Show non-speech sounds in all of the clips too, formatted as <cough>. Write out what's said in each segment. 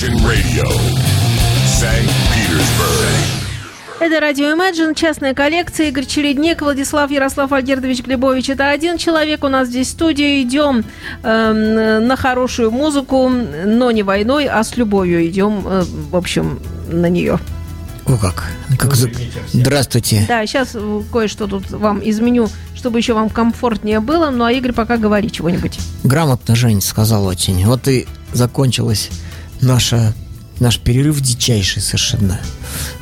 Imagine Radio, St. Petersburg. Это радио Imagine, частная коллекция, Игорь Чередник, Владислав Ярослав Альгердович Глебович. Это один человек у нас здесь в студии. Идем э, на хорошую музыку, но не войной, а с любовью идем, э, в общем, на нее. О, как. как за... Здравствуйте. Да, сейчас кое-что тут вам изменю, чтобы еще вам комфортнее было. Ну, а Игорь пока говори чего-нибудь. Грамотно Жень сказал очень. Вот и закончилась наша наш перерыв дичайший совершенно.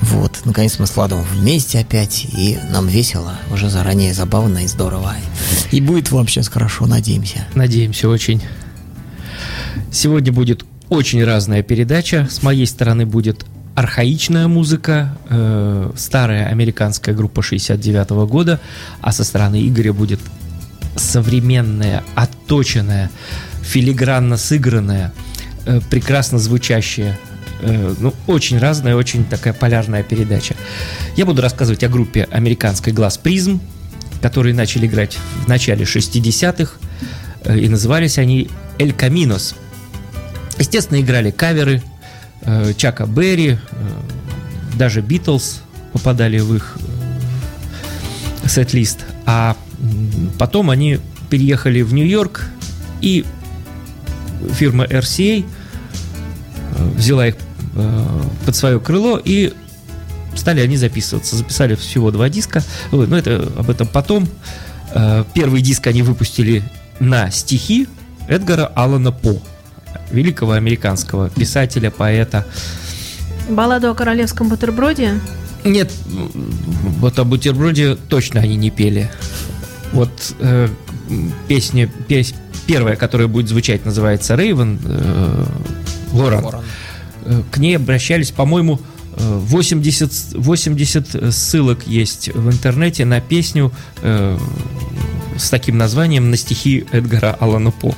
Вот, наконец мы с Владом вместе опять, и нам весело, уже заранее забавно и здорово. И будет вам сейчас хорошо, надеемся. Надеемся очень. Сегодня будет очень разная передача. С моей стороны будет архаичная музыка, э, старая американская группа 69 -го года, а со стороны Игоря будет современная, отточенная, филигранно сыгранная, э, прекрасно звучащая Э, ну, очень разная, очень такая полярная передача. Я буду рассказывать о группе американской «Глаз Призм», которые начали играть в начале 60-х, э, и назывались они «Эль Каминос». Естественно, играли каверы э, Чака Берри, даже Битлз попадали в их сет-лист. А потом они переехали в Нью-Йорк, и фирма RCA взяла их Э, под свое крыло и стали они записываться. Записали всего два диска, но это об этом потом. Э, первый диск они выпустили на стихи Эдгара Аллана По, великого американского писателя, поэта. Балладу о королевском бутерброде? Нет, вот о бутерброде точно они не пели. Вот э, песня, пес, первая, которая будет звучать, называется Рейвен э, Лоран. Лоран. Э, к ней обращались, по-моему, 80, э, 80 ссылок есть в интернете на песню э, с таким названием на стихи Эдгара Алана По.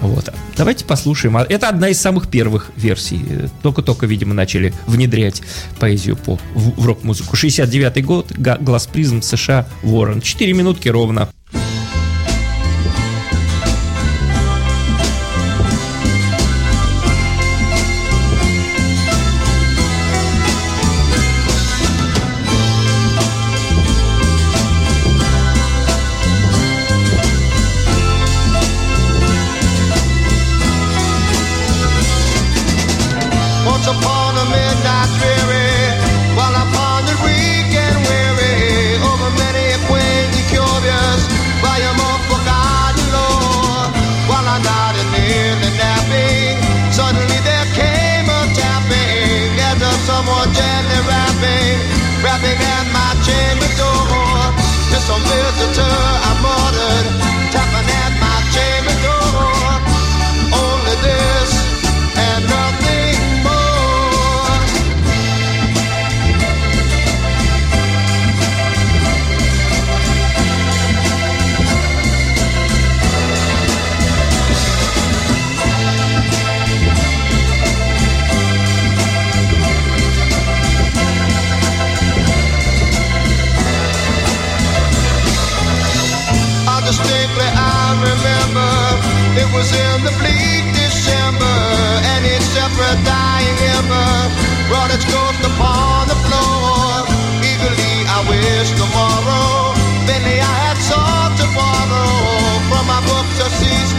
Вот. Давайте послушаем. А это одна из самых первых версий. Только-только, видимо, начали внедрять поэзию по в, в рок-музыку. 69-й год, Глаз призм, США, Ворон. Четыре минутки ровно.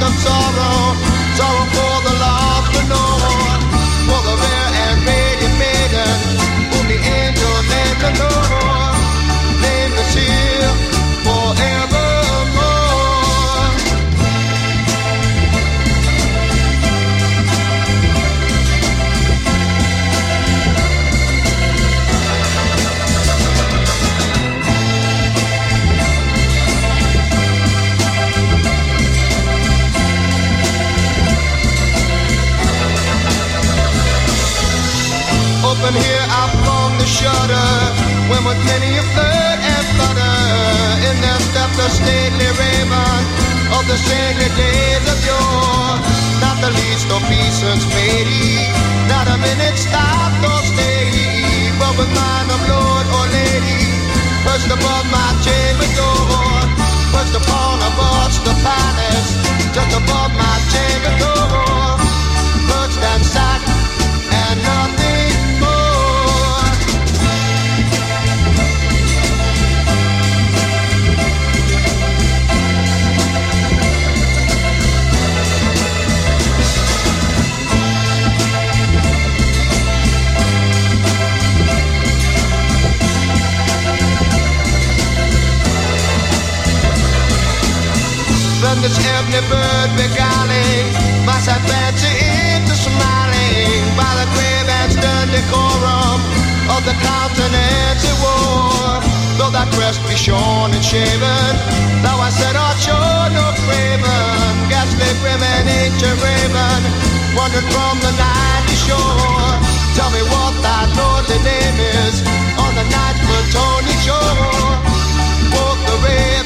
of sorrow. shudder when with many a flirt and thunder, in their step the stately raven of the sacred days of yore. Not the least obeisance and he, not a minute stopped or stayed, but with mind of lord or lady, perched above my chamber door, perched upon a porch the palace, just above my chamber door, perched and the bird beguiling, must have fancy into smiling by the grave and stern decorum of the continental war. Though that crest be shorn and shaven, thou I said, art sure no craven, ghastly grim and ancient raven, wandered from the nightly shore. Tell me what thy lordly name is on the night Tony shore. Quoth the raven,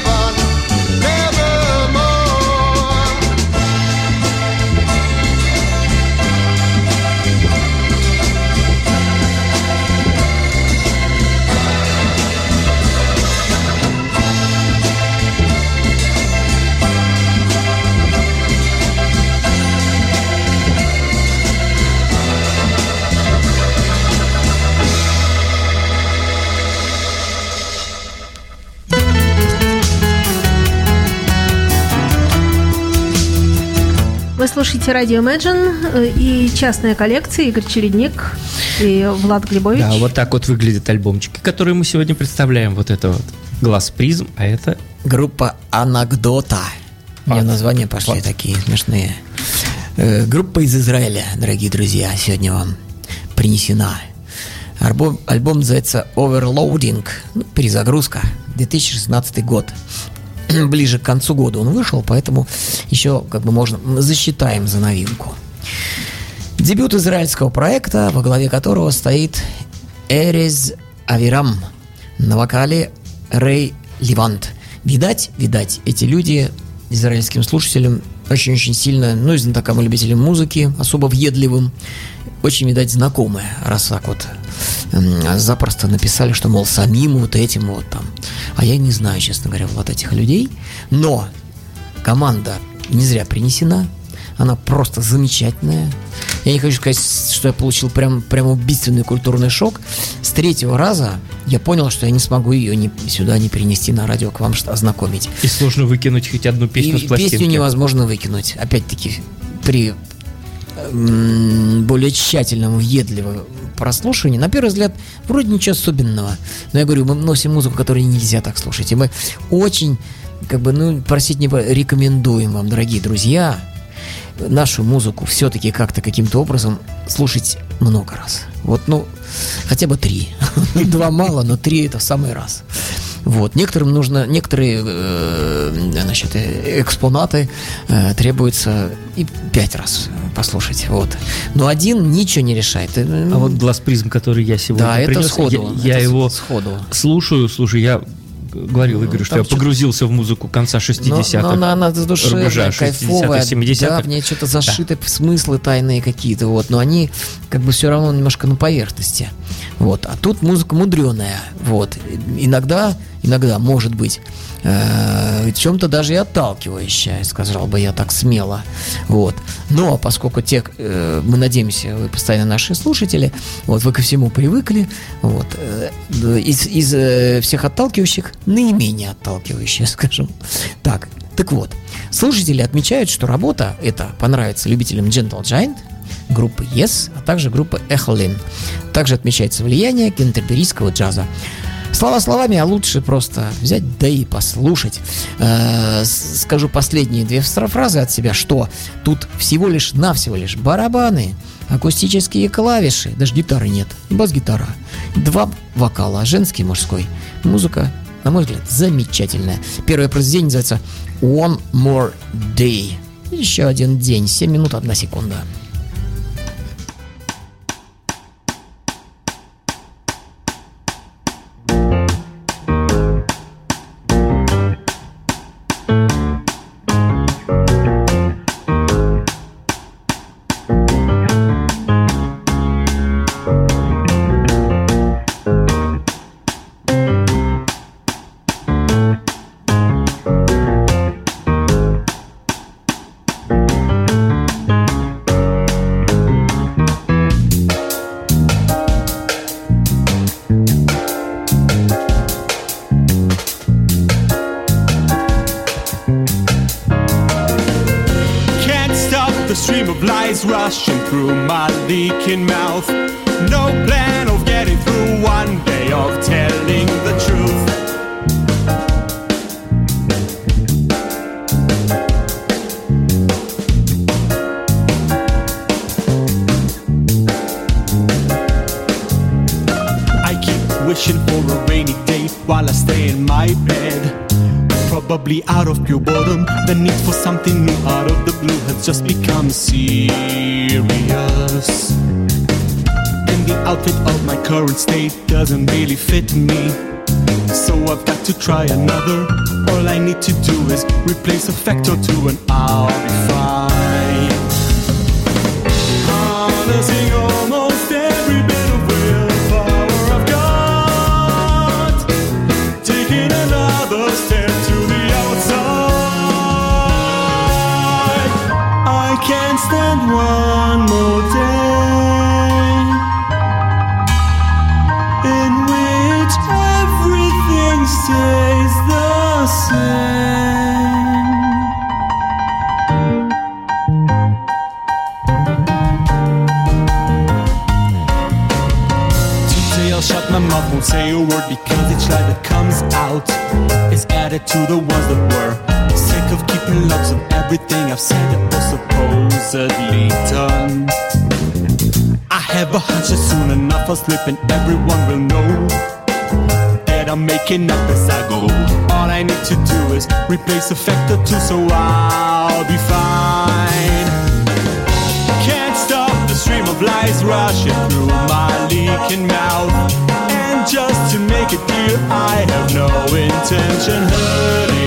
Вы слушаете радио Imagine и частная коллекция Игорь Чередник и Влад Глебович. Да, вот так вот выглядят альбомчики, которые мы сегодня представляем. Вот это вот глаз призм, а это Группа Анакдота. У меня А. названия пошли Вот. такие смешные. Э, Группа из Израиля, дорогие друзья, сегодня вам принесена. Альбом, альбом называется Overloading, ну, перезагрузка, 2016 год. <clears throat> Ближе к концу года он вышел, поэтому еще как бы можно засчитаем за новинку. Дебют израильского проекта, во главе которого стоит Эрез Авирам на вокале Рэй Левант. Видать, видать, эти люди израильским слушателям очень-очень сильно, ну и знатокам и любителям музыки, особо въедливым, очень, видать, знакомые, раз так вот запросто написали, что, мол, самим вот этим вот там. А я не знаю, честно говоря, вот этих людей. Но команда не зря принесена. Она просто замечательная. Я не хочу сказать, что я получил прям, прям убийственный культурный шок. С третьего раза я понял, что я не смогу ее ни, сюда не перенести на радио к вам что- ознакомить. и сложно выкинуть хоть одну песню И с пластинки. песню невозможно выкинуть. Опять-таки, при более тщательном, въедливом прослушивании, на первый взгляд, вроде ничего особенного. Но я говорю, мы носим музыку, которую нельзя так слушать. И мы очень, как бы, ну, просить не рекомендуем вам, дорогие друзья, нашу музыку все-таки как-то каким-то образом слушать много раз. Вот, ну, хотя бы три. <laughs> Два мало, но три это в самый раз. Вот. Некоторым нужно, некоторые э, значит, э, экспонаты э, требуется и пять раз послушать. Вот. Но один ничего не решает. А вот глаз призм, который я сегодня да, это принес, сходу. я, я это его сходу. слушаю, слушай, я говорил Игорю, что там я погрузился в музыку конца Но, 60-х. но она, она душевная, кайфовая, 60-х, 70-х. да, в ней что-то зашиты смыслы тайные какие-то, вот, но они как бы все равно немножко на поверхности, вот, а тут музыка мудреная, вот, иногда, иногда, может быть, э, в чем-то даже и отталкивающая, сказал бы я так смело, вот, но поскольку те, э, мы надеемся, вы постоянно наши слушатели, вот, вы ко всему привыкли, вот, э, из, из э, всех отталкивающих наименее отталкивающая, <laughs> скажем так. Так вот, слушатели отмечают, что работа эта понравится любителям Gentle Giant, группы Yes, а также группы Echolin. Также отмечается влияние кентерберийского джаза. Слова словами, а лучше просто взять да и послушать. Э, скажу последние две фра- фразы от себя, что тут всего лишь навсего лишь барабаны, акустические клавиши, даже гитары нет, и бас-гитара, два вокала, женский мужской. Музыка, на мой взгляд, замечательная. Первое произведение называется One More Day. Еще один день, 7 минут, 1 секунда. Rainy day while I stay in my bed. Probably out of pure boredom, the need for something new out of the blue has just become serious. And the outfit of my current state doesn't really fit me. So I've got to try another. All I need to do is replace a factor to and I'll be fine. Harnessing won't say a word because each lie that comes out is added to the ones that were. Sick of keeping logs of everything I've said or supposedly done. I have a hunch that soon enough I'll slip and everyone will know that I'm making up as I go. All I need to do is replace a factor two, so I'll be fine. Can't stop the stream of lies rushing through my leaking mouth. To make it clear, I have no intention hurting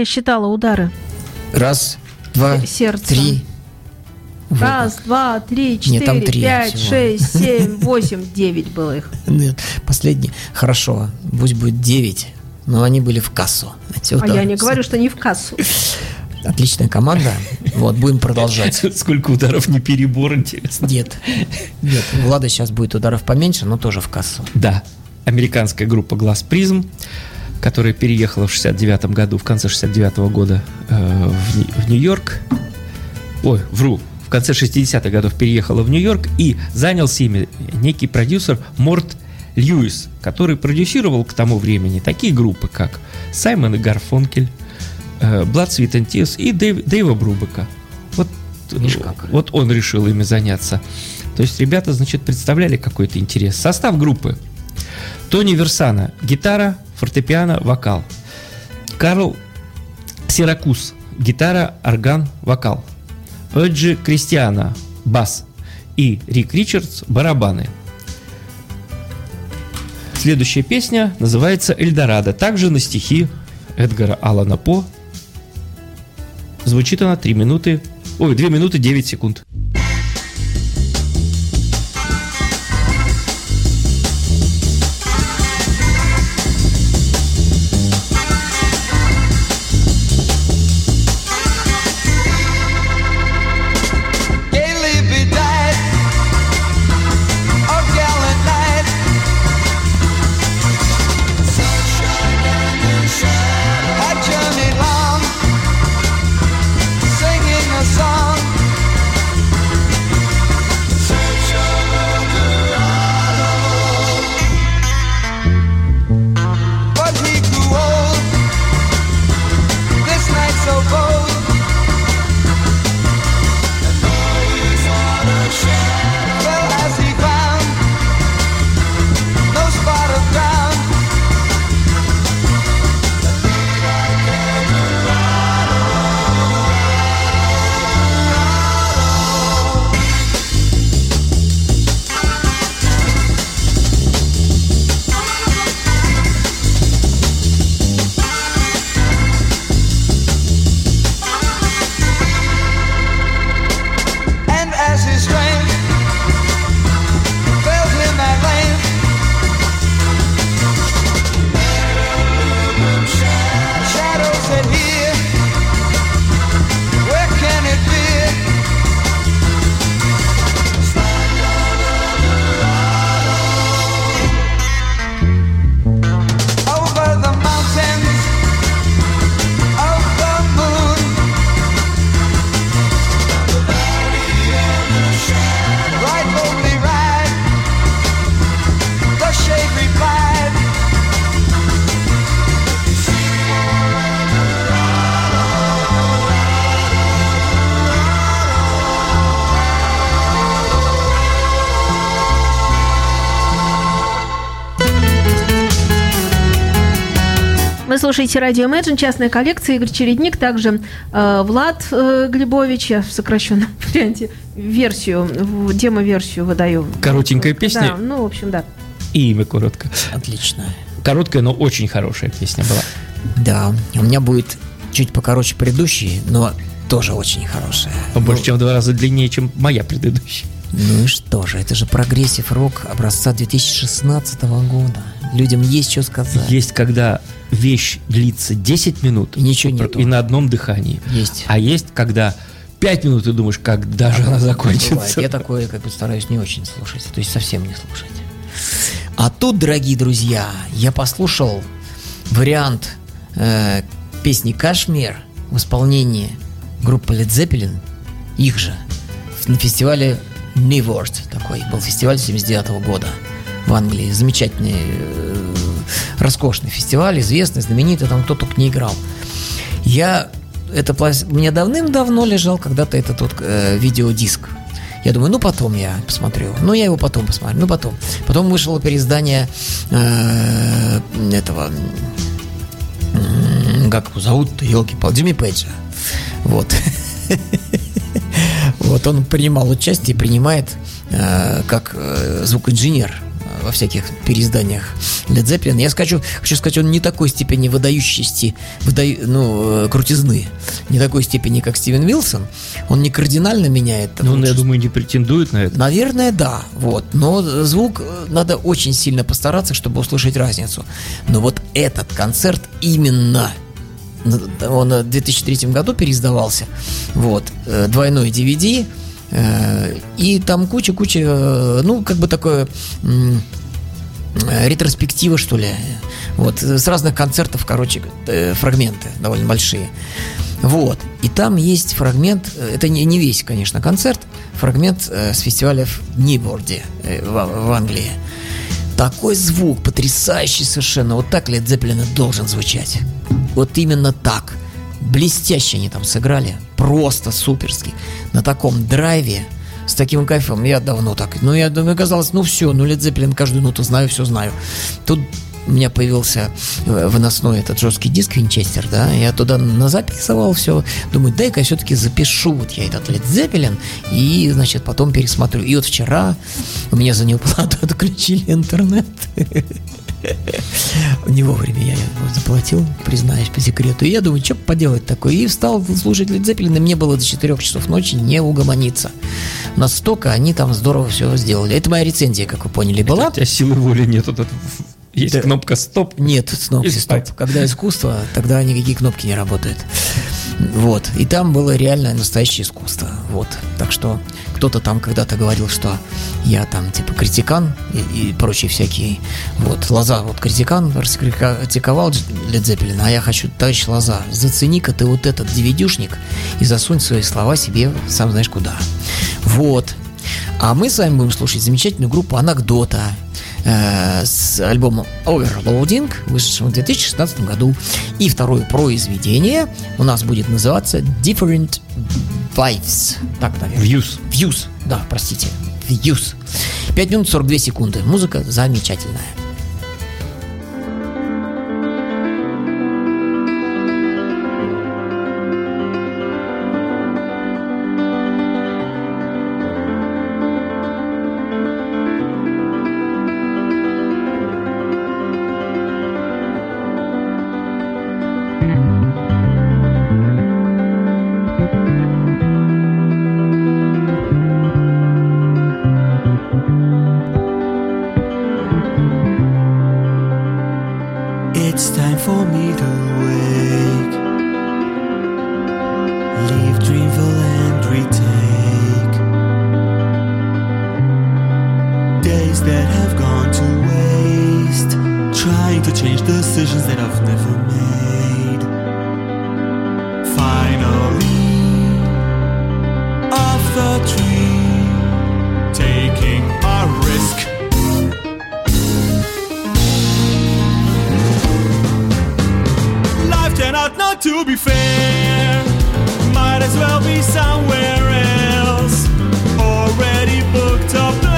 Я считала удары. Раз, два, Э, сердцем. три. Вот. Раз, два, три, Нет, там четыре, три пять, всего. шесть, <laughs> семь, восемь, девять было их. Нет, Последний. Хорошо, пусть будет 9, но они были в кассу. Вот А так я не говорю, что не в кассу. Отличная команда. Вот, будем продолжать. <laughs> Сколько ударов не перебор, интересно. Нет, нет, Влада сейчас будет ударов поменьше, но тоже в кассу. Да, американская группа Глаз Призм, которая переехала в 69 году, в конце 69 года э, в, Нью-Йорк. Ой, вру. В конце 60-х годов переехала в Нью-Йорк и занялся ими некий продюсер Морт Льюис, который продюсировал к тому времени такие группы, как Саймон и Гарфонкель, э, Blood, Sweat and Tears и Дэйв- Дэйва Брубека. Вот, как. вот он решил ими заняться. То есть ребята, значит, представляли какой-то интерес. Состав группы. Тони Версана – гитара, фортепиано, вокал. Карл Сиракус – гитара, орган, вокал. Эджи Кристиана – бас. И Рик Ричардс – барабаны. Следующая песня называется «Эльдорадо», также на стихи Эдгара Алана По. Звучит она 3 минуты, ой, 2 минуты 9 секунд. Слушаете радио Imagine, частная коллекция, Игорь Чередник, также э, Влад э, Глебович, я в сокращенном <laughs> варианте версию, демо-версию выдаю. Коротенькая песня? Да, ну, в общем, да. И имя коротко. Отлично. Короткая, но очень хорошая песня была. Да, у меня будет чуть покороче предыдущий, но тоже очень хорошая. Побольше, чем в два раза длиннее, чем моя предыдущая. Ну и что же, это же progressive rock образца 2016 года. Людям есть что сказать. Есть, когда вещь длится 10 минут И ничего нету. и на одном дыхании. Есть. А есть, когда 5 минут ты думаешь, когда же она Бывает. закончится. Я такое как бы стараюсь не очень слушать, то есть совсем не слушать. А тут, дорогие друзья, я послушал вариант э, песни «Кашмир» в исполнении группы Led Zeppelin, их же, на фестивале Neword такой, был фестиваль 79 года в Англии. Замечательный, э, роскошный фестиваль, известный, знаменитый, там кто только не играл. Я это меня давным-давно лежал когда-то этот вот э, видеодиск. Я думаю, ну потом я посмотрю. Ну, я его потом посмотрю. Ну, потом. Потом вышло переиздание э, этого... Как его зовут-то, елки-палки, Джимми Пейджа. Вот. <laughs> Вот он принимал участие, принимает э, как э, звукоинженер во всяких переизданиях Led Zeppelin. Я скажу, хочу сказать, он не такой степени выдающести, выдаю, ну, э, крутизны, не такой степени, как Стивен Вилсон. Он не кардинально меняет. Ну, он, я творчество. думаю, не претендует на это. Наверное, да, вот. Но звук э, надо очень сильно постараться, чтобы услышать разницу. Но вот этот концерт именно он в 2003 году переиздавался, вот, э, двойной DVD, э, и там куча-куча, э, ну, как бы такое э, ретроспектива, что ли, вот, э, с разных концертов, короче, э, фрагменты довольно большие. Вот. И там есть фрагмент, э, это не, не весь, конечно, концерт, фрагмент э, с фестиваля в Ниборде э, в, в Англии. Такой звук, потрясающий совершенно. Вот так Led Zeppelin должен звучать. Вот именно так. Блестяще они там сыграли. Просто суперски. На таком драйве, с таким кайфом. Я давно так. Ну, я думаю, казалось, ну все, ну Led Zeppelin каждую ноту знаю, все знаю. Тут у меня появился э, выносной этот жесткий диск Винчестер, да, я туда назаписывал все, думаю, дай-ка я все-таки запишу вот я этот Led Zeppelin и, значит, потом пересмотрю. И вот вчера у меня за неуплату <laughs> отключили интернет. <laughs> Не вовремя я заплатил, признаюсь по секрету. И я думаю, что поделать такое? И встал слушать Zeppelin, и мне было до 4 часов ночи не угомониться. Настолько они там здорово все сделали. Это моя рецензия, как вы поняли, была. У тебя силы воли нет. Вот это- есть Да. кнопка стоп. Нет, кнопки стоп. Когда искусство, тогда никакие кнопки не работают. Вот. И там было реально настоящее искусство. Вот. Так что кто-то там когда-то говорил, что я там типа критикан и, и прочие всякие. Вот. Лоза, вот критикан раскритиковал Led Zeppelin, а я хочу, товарищ Лоза, зацени-ка ты вот этот DVD-шник и засунь свои слова себе сам знаешь куда. Вот. А мы с вами будем слушать замечательную группу «Анекдота» э, с альбомом Overloading, вышедшим в 2016 году. И второе произведение у нас будет называться Different Vibes. Так, наверное. Views. Views. Да, простите. Views. 5 минут 42 секунды. Музыка замечательная. Out not to be fair. Might as well be somewhere else. Already booked a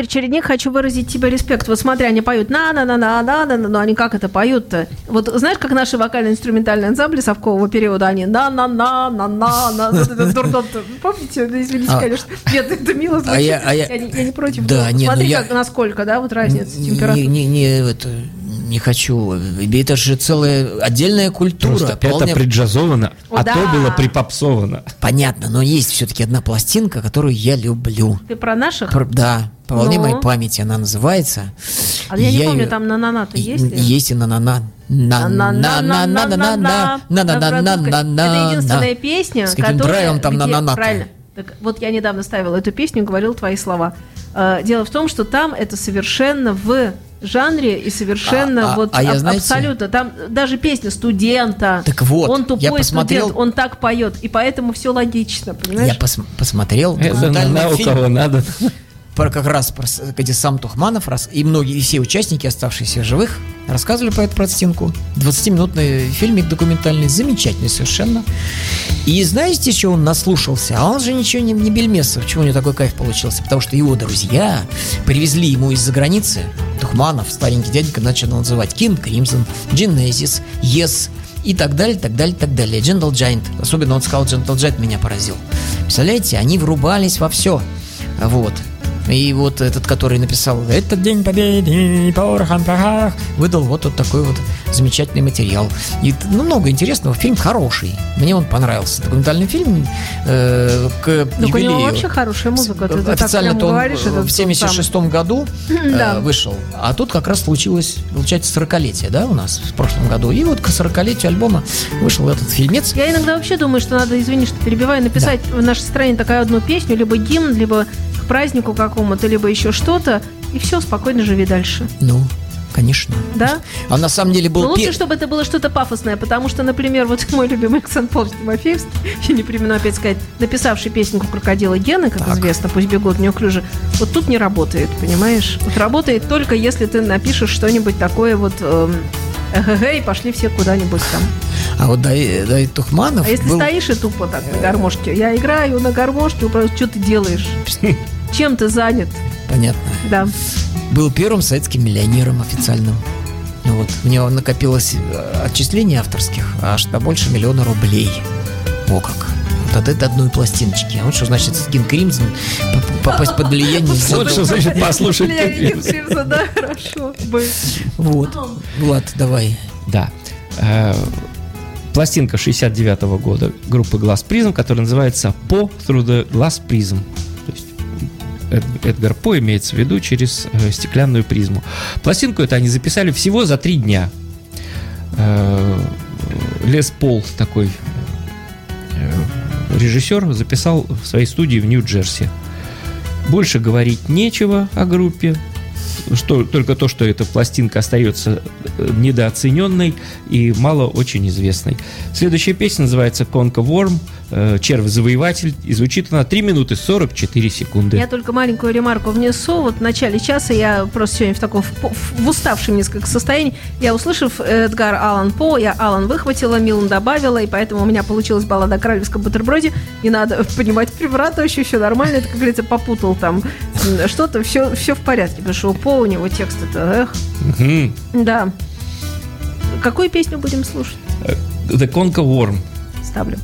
Игорь Чередник, хочу выразить тебе респект. Вот смотри, они поют на на на на на на но они как это поют-то? Вот знаешь, как наши вокально-инструментальные ансамбли совкового периода, они на на на на на на. Помните? Ну, Извините, А. конечно. Нет, это мило звучит. я- а я- не, против. Да, но не, ну Смотри, насколько, да, вот разница температуры. не, не, это, не хочу. Это же целая отдельная культура. Просто вполне... это преджазовано, а да. то было припопсовано. Понятно, но есть все-таки одна пластинка, которую я люблю. Ты про наших? Про, да, по волне но... Ну. моей памяти она называется. А я, я не помню, ее... там на-на-на-то есть? Ли? Есть и на-на-на. Это единственная песня, С каким драйвом там на-на-на. Правильно. Так, вот я недавно ставила эту песню, говорил твои слова. Э, дело в том, что там это совершенно в жанре и совершенно А- а- вот а я, аб- знаете- абсолютно. Там даже песня студента. Так вот, он тупой я посмотрел- студент, он так поет, и поэтому все логично, понимаешь? Я пос- посмотрел Это на, на у кого надо. Про как раз про, где сам Тухманов раз, и многие и все участники, оставшиеся живых, рассказывали про эту пластинку. 20-минутный фильмик документальный, замечательный совершенно. И знаете, чего он наслушался? А он же ничего не, не бельмесов, чего у него такой кайф получился? Потому что его друзья привезли ему из-за границы Тухманов, старенький дяденька, начал называть King Crimson, Genesis, Yes, и так далее, так далее, так далее. Gentle Giant, особенно он сказал, Gentle Giant меня поразил. Представляете, они врубались во все. Вот. И вот этот, который написал «Этот день победы, порохом порох», выдал вот, вот такой вот замечательный материал. И ну, много интересного. Фильм хороший. Мне он понравился. Документальный фильм э, к Так у него юбилею. вообще хорошая музыка. Ты, так Официально то он говоришь, в 76 году э, <clears throat> Да. вышел. А тут как раз случилось, получается, 40-летие, да, у нас в прошлом году. И вот к 40-летию альбома вышел этот фильмец. Я иногда вообще думаю, что надо, извини, что перебиваю, написать в нашей стране такую одну песню, либо гимн, либо к празднику какому-то, либо еще что-то, и все, спокойно живи дальше. Ну, конечно. Да? А на самом деле был Но лучше, пе- чтобы это было что-то пафосное, потому что, например, вот <laughs> мой любимый Александр Павлович Тимофеевский, я не примену опять сказать, написавший песенку «Крокодила Гены», как Так. известно, «Пусть бегут неуклюже», вот тут не работает, понимаешь? Вот работает только если ты напишешь что-нибудь такое вот эм, эх и пошли все куда-нибудь там. А вот Дай- Давид Тухманов А если был... стоишь и тупо так на гармошке, я играю на гармошке, просто что ты делаешь? <laughs> Чем ты занят? Понятно. Да. Был первым советским миллионером официальным. Ну Вот. У него накопилось э, отчислений авторских аж до больше миллиона рублей. О как. Вот от этой одной пластиночки. А вот что значит Скин Кримзон попасть под влияние. Вот что значит послушать. Кривза, да, хорошо. Вот. Влад, давай. Да. Э, Пластинка 69 года группы Glass Prism, которая называется Po Through the Glass Prism. Эдгар По имеется в виду через э, стеклянную призму. Пластинку это они записали всего за три дня. Э, Лес Пол такой э, режиссер записал в своей студии в Нью-Джерси. Больше говорить нечего о группе. Что, только то, что эта пластинка остается э, недооцененной и мало очень известной. Следующая песня называется «Конка Ворм», э, «Червь-завоеватель», и звучит она 3 минуты 44 секунды. Я только маленькую ремарку внесу. Вот в начале часа я просто сегодня в таком в, в уставшем несколько состоянии. Я, услышав Эдгар Аллан По, я Аллан выхватила, Милан добавила, и поэтому у меня получилась баллада о королевском бутерброде. Не надо <laughs> понимать преврата, еще все нормально. Это, как говорится, попутал там что-то. Все, все в порядке. Потому что у По у него текст это, эх, Мгм. да. Какую песню будем слушать? «The Conca Worm». Ставлю.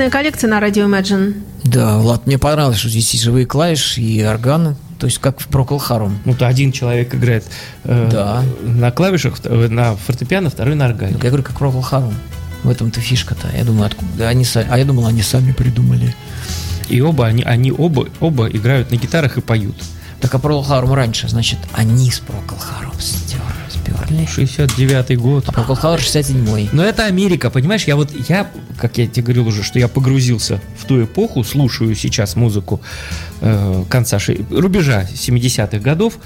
Частная коллекция на радио Imagine. Да, Влад, мне понравилось, что здесь и живые клавиши, и органы. То есть как в Procol Harum. Ну, то один человек играет э, Да. на клавишах, э, на фортепиано, второй на органе. Я говорю, как Procol Harum. В этом-то фишка-то. Я думаю, откуда да, они са- А я думал, они сами придумали. И оба, они, они оба, оба играют на гитарах и поют. Так а Procol Harum раньше, значит, они с Procol Harum стер, сперли. 69-й год. А Procol Harum 67-й. Но это Америка, понимаешь? Я вот, я, как я тебе говорил уже, что я погрузился в ту эпоху, слушаю сейчас музыку э, конца, рубежа 70-х годов,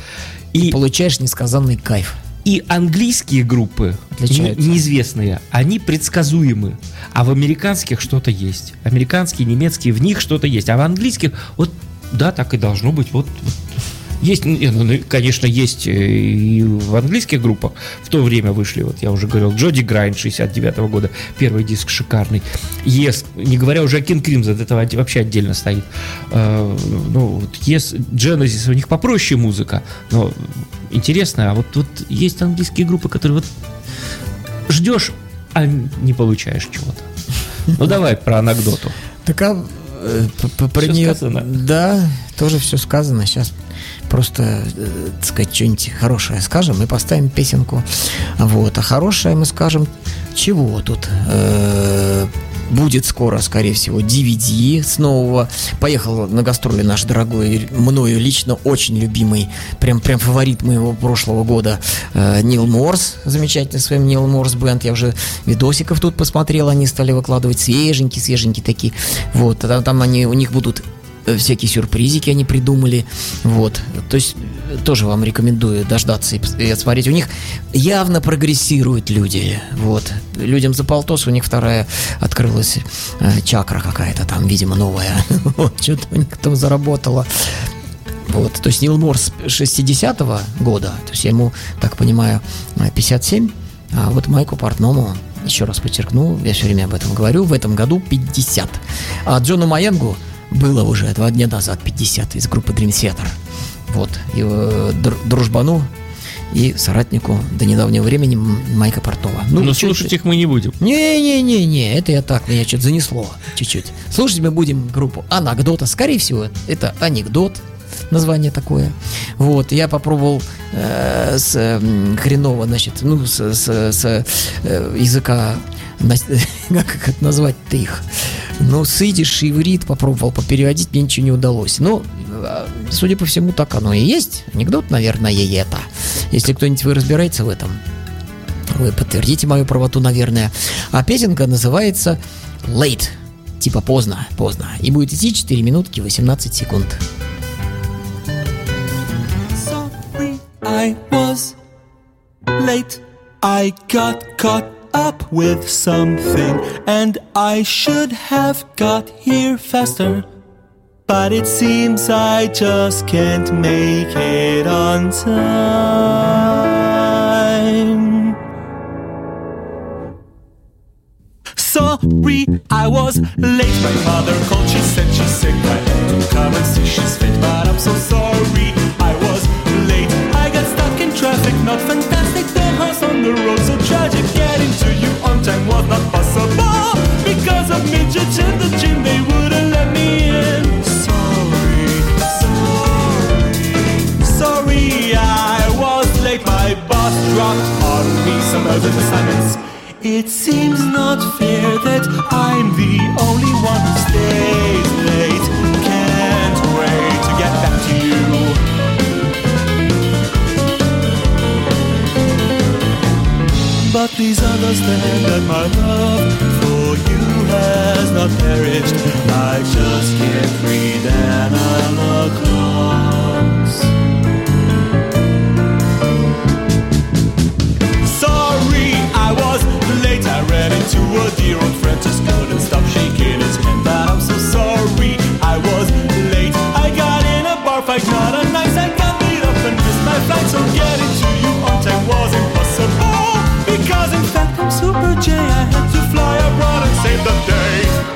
и, Получаешь несказанный кайф. и английские группы, Отличаются. не- неизвестные, они предсказуемы, а в американских что-то есть. Американские, немецкие, в них что-то есть, а в английских, вот, да, так и должно быть, вот, вот. Есть, ну, ну, конечно, есть э, и в английских группах. В то время вышли, вот я уже говорил, Джоди Грайн 69 года, первый диск шикарный. Yes, не говоря уже о King Crimson, это отде- вообще отдельно стоит. Э, Ну, вот Yes, Genesis, у них попроще музыка, но интересно, а вот, вот есть английские группы, которые вот ждешь, а не получаешь чего-то. Ну, давай про анекдоту. Так а э, про Всё нее... сказано. Да, тоже все сказано. Сейчас просто, э, так сказать, что-нибудь хорошее скажем и поставим песенку. Вот. А хорошее мы скажем, чего тут э, будет скоро, скорее всего, DVD с нового. Поехал на гастроли наш дорогой, мною лично очень любимый, прям, прям фаворит моего прошлого года э, Нил Морс, замечательный своим Нил Морс бенд. Я уже видосиков тут посмотрел, они стали выкладывать свеженькие, свеженькие такие. Вот, там, там они, у них будут всякие сюрпризики они придумали. Вот. То есть э, тоже вам рекомендую дождаться и, и отсмотреть. У них явно прогрессируют люди. Вот. Людям за полтос у них вторая открылась э, чакра какая-то там, видимо, новая. <laughs> Вот, что-то у них там заработало. Вот, то есть Нил Морс 60-го года, то есть ему, так понимаю, э, 57, а вот Майку Портному, еще раз подчеркну, я все время об этом говорю, в этом году 50. А Джону Майенгу было уже два дня назад 50 из группы Dream Theater. Вот, его др- дружбану и соратнику до недавнего времени Майка Портнова. Но чё слушать их мы не будем. не-не-не-не, это я так, меня что-то занесло чуть-чуть. Слушать мы будем группу Анекдота. Скорее всего, это анекдот, название такое. Вот, я попробовал э, с м, хреново, значит, ну, с, с- с, э, языка, <laughs> как это назвать-то их? Ну, с идиш и иврит попробовал попереводить, мне ничего не удалось. Ну, э, судя по всему, так оно и есть. Анекдот, наверное, и это. Если кто-нибудь вы разбираете в этом, вы подтвердите мою правоту, наверное. А песенка называется Late. Типа поздно, поздно. И будет идти 4 минутки 18 секунд. Sorry, I was late. I got caught up with something, and I should have got here faster. But it seems I just can't make it on time. Sorry, I was late. My mother called, she said she's sick. I had to come and see she's fit, but I'm so sorry. Understand that my love for you has not perished. I just can't read analog clocks. Sorry, I was late. I ran into a dear old friend, just couldn't stop shaking his hand. But I'm so sorry, I was late. I got in a bar fight, not I'm Super J. I had to fly abroad and save the day.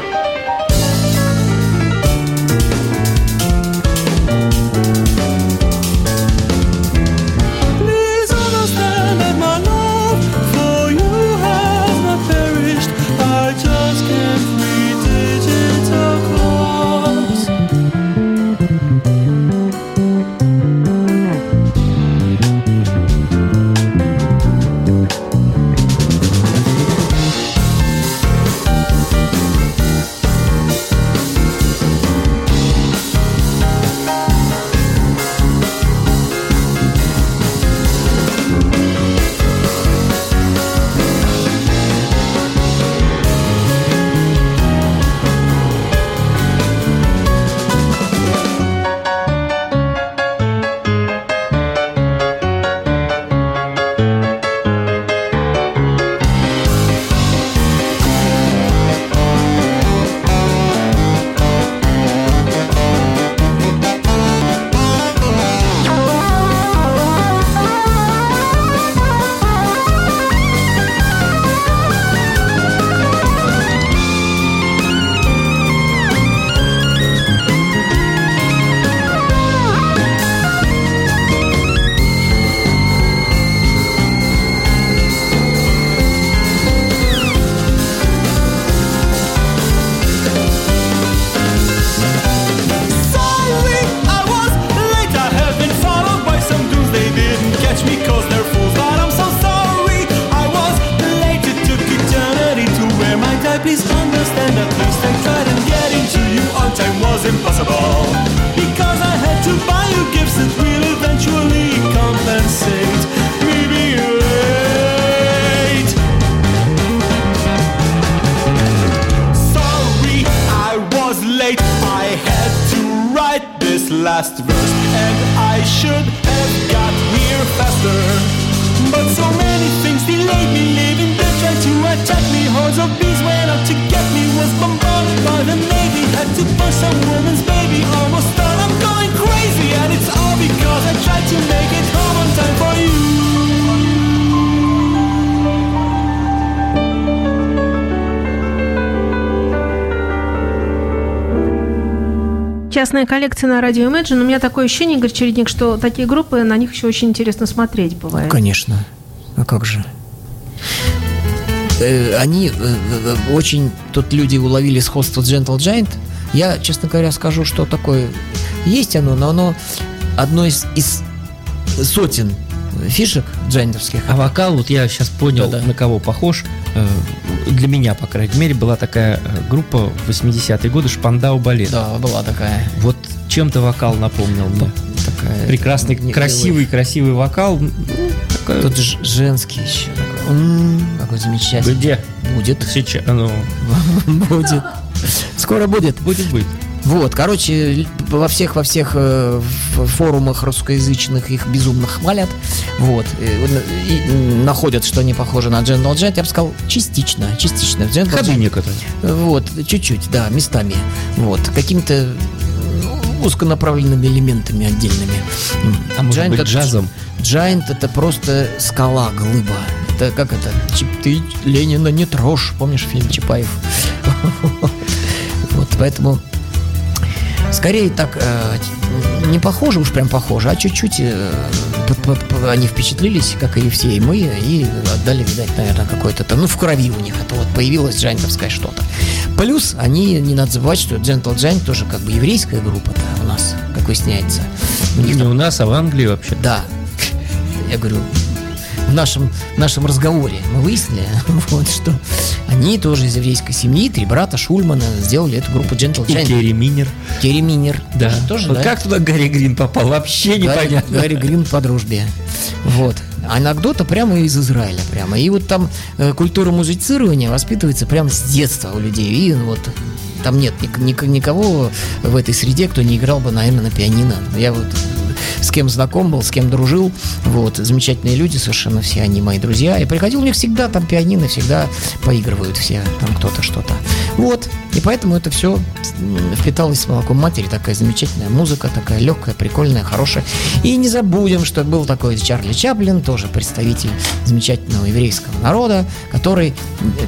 Частная коллекция на радио Imagine. У меня такое ощущение, Игорь Чередник, что такие группы, на них еще очень интересно смотреть бывает. Конечно. А как же? Э, Они э, э, очень... Тут люди уловили сходство с Gentle Giant. Я, честно говоря, скажу, что такое... Есть оно, но оно одно из, из сотен фишек джайнтовских. А вокал, вот я сейчас понял, Да-да. на кого похож. Для меня, по крайней мере, была такая э, группа в 80-е годы «Шпандау балет». Да, была такая. Вот чем-то вокал напомнил мне. такая Прекрасный, не- красивый, красивый вокал. Ну, такая- Тут женский еще. Какой замечательный. Где? Будет. Сейчас, ну, <laughs> Будет. <laughs> Скоро будет. будет быть. Вот, короче, во всех во всех э, форумах русскоязычных их безумно хвалят. Вот. э, И, находят, что они похожи на General Jet. Я бы сказал, частично. Частично. Gentle Ходы некоторые. Вот, чуть-чуть, да, местами. Вот. Какими-то ну, узконаправленными элементами отдельными. А может Giant быть, это- джазом? Giant это просто скала, глыба. Это как это? Чип- Ты Ленина не трожь. Помнишь фильм Чапаев? <laughs> Вот, поэтому скорее так э, не похоже, уж прям похоже, а чуть-чуть э, они впечатлились, как и все, и мы, и отдали, видать, наверное, какой-то там, ну, в крови у них это вот появилось джайнтовское что-то. Плюс они, не надо забывать, что Gentle Giant тоже как бы еврейская группа-то у нас, как выясняется. У них Не у нас, а в Англии вообще. да. Я говорю, в нашем, в нашем разговоре мы выяснили, <laughs> вот, что они тоже из еврейской семьи, три брата Шульмана сделали эту группу Gentle И Giant. Керри Минер. Керри Минер. Да. Тоже, Вот да? Как туда Гарри Грин попал? Вообще Гарри, непонятно. Гарри Грин по дружбе. Вот. Анекдота прямо из Израиля прямо. И вот там э, культура музицирования воспитывается прямо с детства у людей. И вот там нет ник- ник- никого в этой среде, кто не играл бы, наверное, на пианино. Я вот с кем знаком был, с кем дружил. Вот, замечательные люди совершенно все они мои друзья. И приходил у них всегда там пианино, всегда поигрывают все, там кто-то что-то. Вот, и поэтому это все впиталось с молоком матери. Такая замечательная музыка, такая легкая, прикольная, хорошая. И не забудем, что был такой Чарли Чаплин, тоже представитель замечательного еврейского народа, который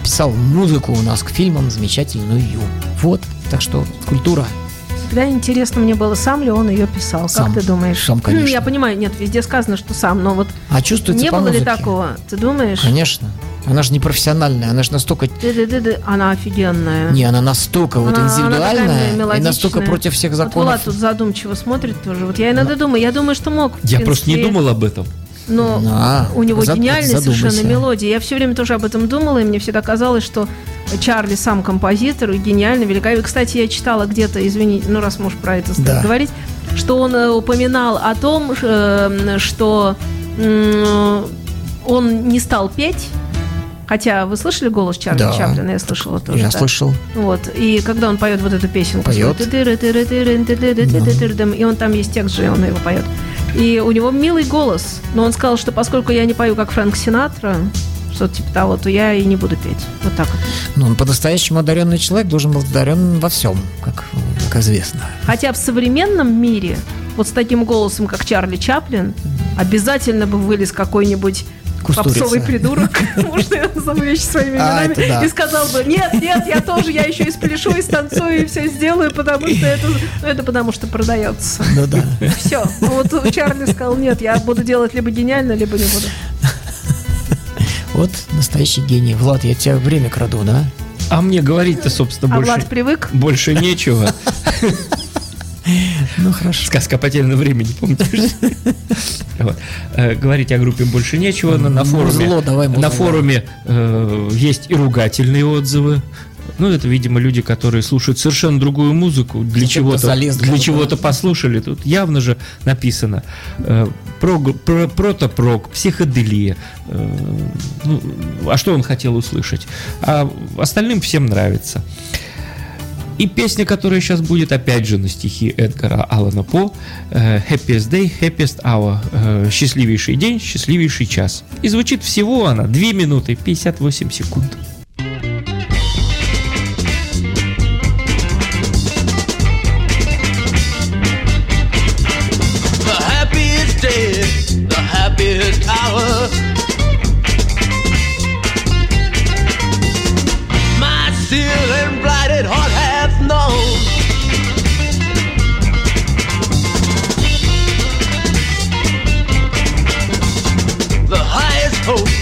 писал музыку у нас к фильмам замечательную. Вот, так что культура Всегда интересно мне было, сам ли он ее писал. Сам. Как ты думаешь? Сам, конечно. Ну, я понимаю, нет, везде сказано, что сам, но вот А чувствуется не по было ли музыке. такого? Ты думаешь? Конечно. Она же не профессиональная, она же настолько... Ды-ды-ды-ды, Она офигенная. Не, она настолько вот Она- она такая индивидуальная и мелодичная. настолько против всех Вот законов. Влад тут задумчиво смотрит тоже. Вот я иногда думаю, я думаю, что мог. Я просто не принципе, думал об этом. Но А, у него зад- гениальная задумайся. совершенно мелодия. Я все время тоже об этом думала, и мне всегда казалось, что Чарли сам композитор, и гениальный, великолепный. Кстати, я читала где-то, извините, ну раз можешь про это Да. говорить, что он э, упоминал о том, э, что он не стал петь, Хотя вы слышали голос Чарли Да. Чаплина? Я слышала тоже. Я да. слышал. Вот. И когда он поет вот эту песенку, Поет. и он там есть текст же, он его поет. И у него милый голос, но он сказал, что поскольку я не пою как Фрэнк Синатра, что-то типа того, то я и не буду петь. Вот так вот. Ну, он по-настоящему одаренный человек должен быть одарен во всем, как, как известно. Хотя в современном мире вот с таким голосом, как Чарли Чаплин, обязательно бы вылез какой-нибудь Кустурица. попсовый придурок, <laughs> можно я назову вещи своими А, именами, это да. и сказал бы, нет, нет, я тоже, я еще и спляшу, и станцую, и все сделаю, потому что это, ну, это потому что продается. Ну да. Все. Вот Чарли сказал, нет, я буду делать либо гениально, либо не буду. Вот настоящий гений. Влад, я тебя время краду, да? А мне говорить-то, собственно, А больше, Влад привык? больше нечего. Ну хорошо. Сказка о потерянном времени, помнишь? <laughs> Вот. Э, Говорить о группе больше нечего. На, на форуме, Музло, давай на форуме э, есть и ругательные отзывы. Ну, это, видимо, люди, которые слушают совершенно другую музыку, для чего-то, для чего-то послушали. Тут явно же написано э, прог- про- протопрок, психоделия. Э, ну, а что он хотел услышать? А остальным всем нравится. И песня, которая сейчас будет, опять же, на стихи Эдгара Алана По. Э, Happiest Day, Happiest Hour. Э, счастливейший день, счастливейший час. И звучит всего она 2 минуты 58 секунд. hope.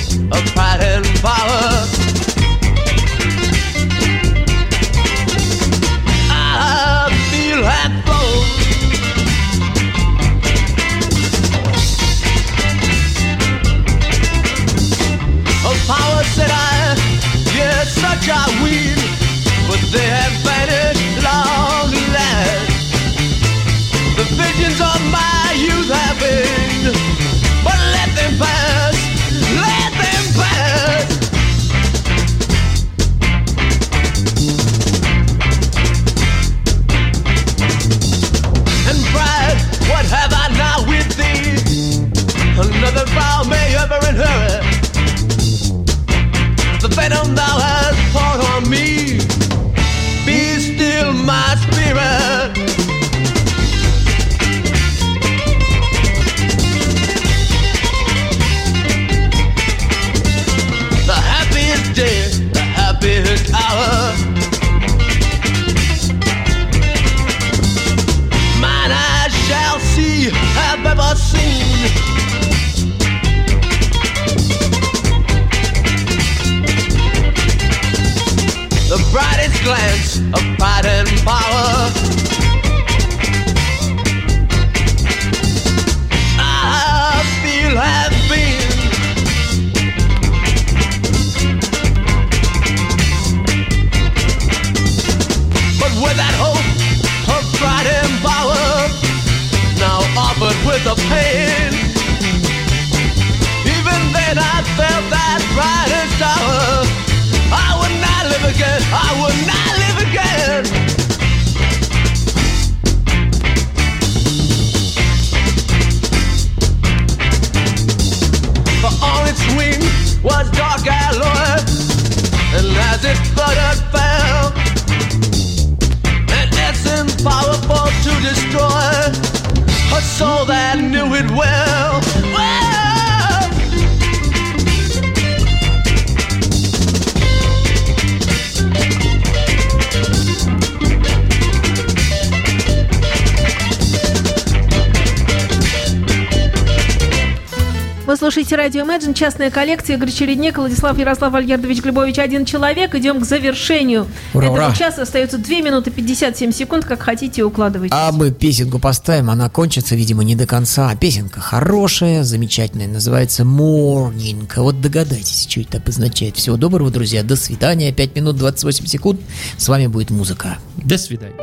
Радио Imagine, частная коллекция, Игорь Чередник, Владислав Ярослав Альгердович Глебович, один человек. Идем к завершению ура, этого ура. часа. Остается 2 минуты 57 секунд, как хотите, укладывайтесь. А мы песенку поставим, она кончится, видимо, не до конца. Песенка хорошая, замечательная, называется «Morning». Вот догадайтесь, что это обозначает. Всего доброго, друзья, до свидания. 5 минут 28 секунд, с вами будет музыка. До свидания.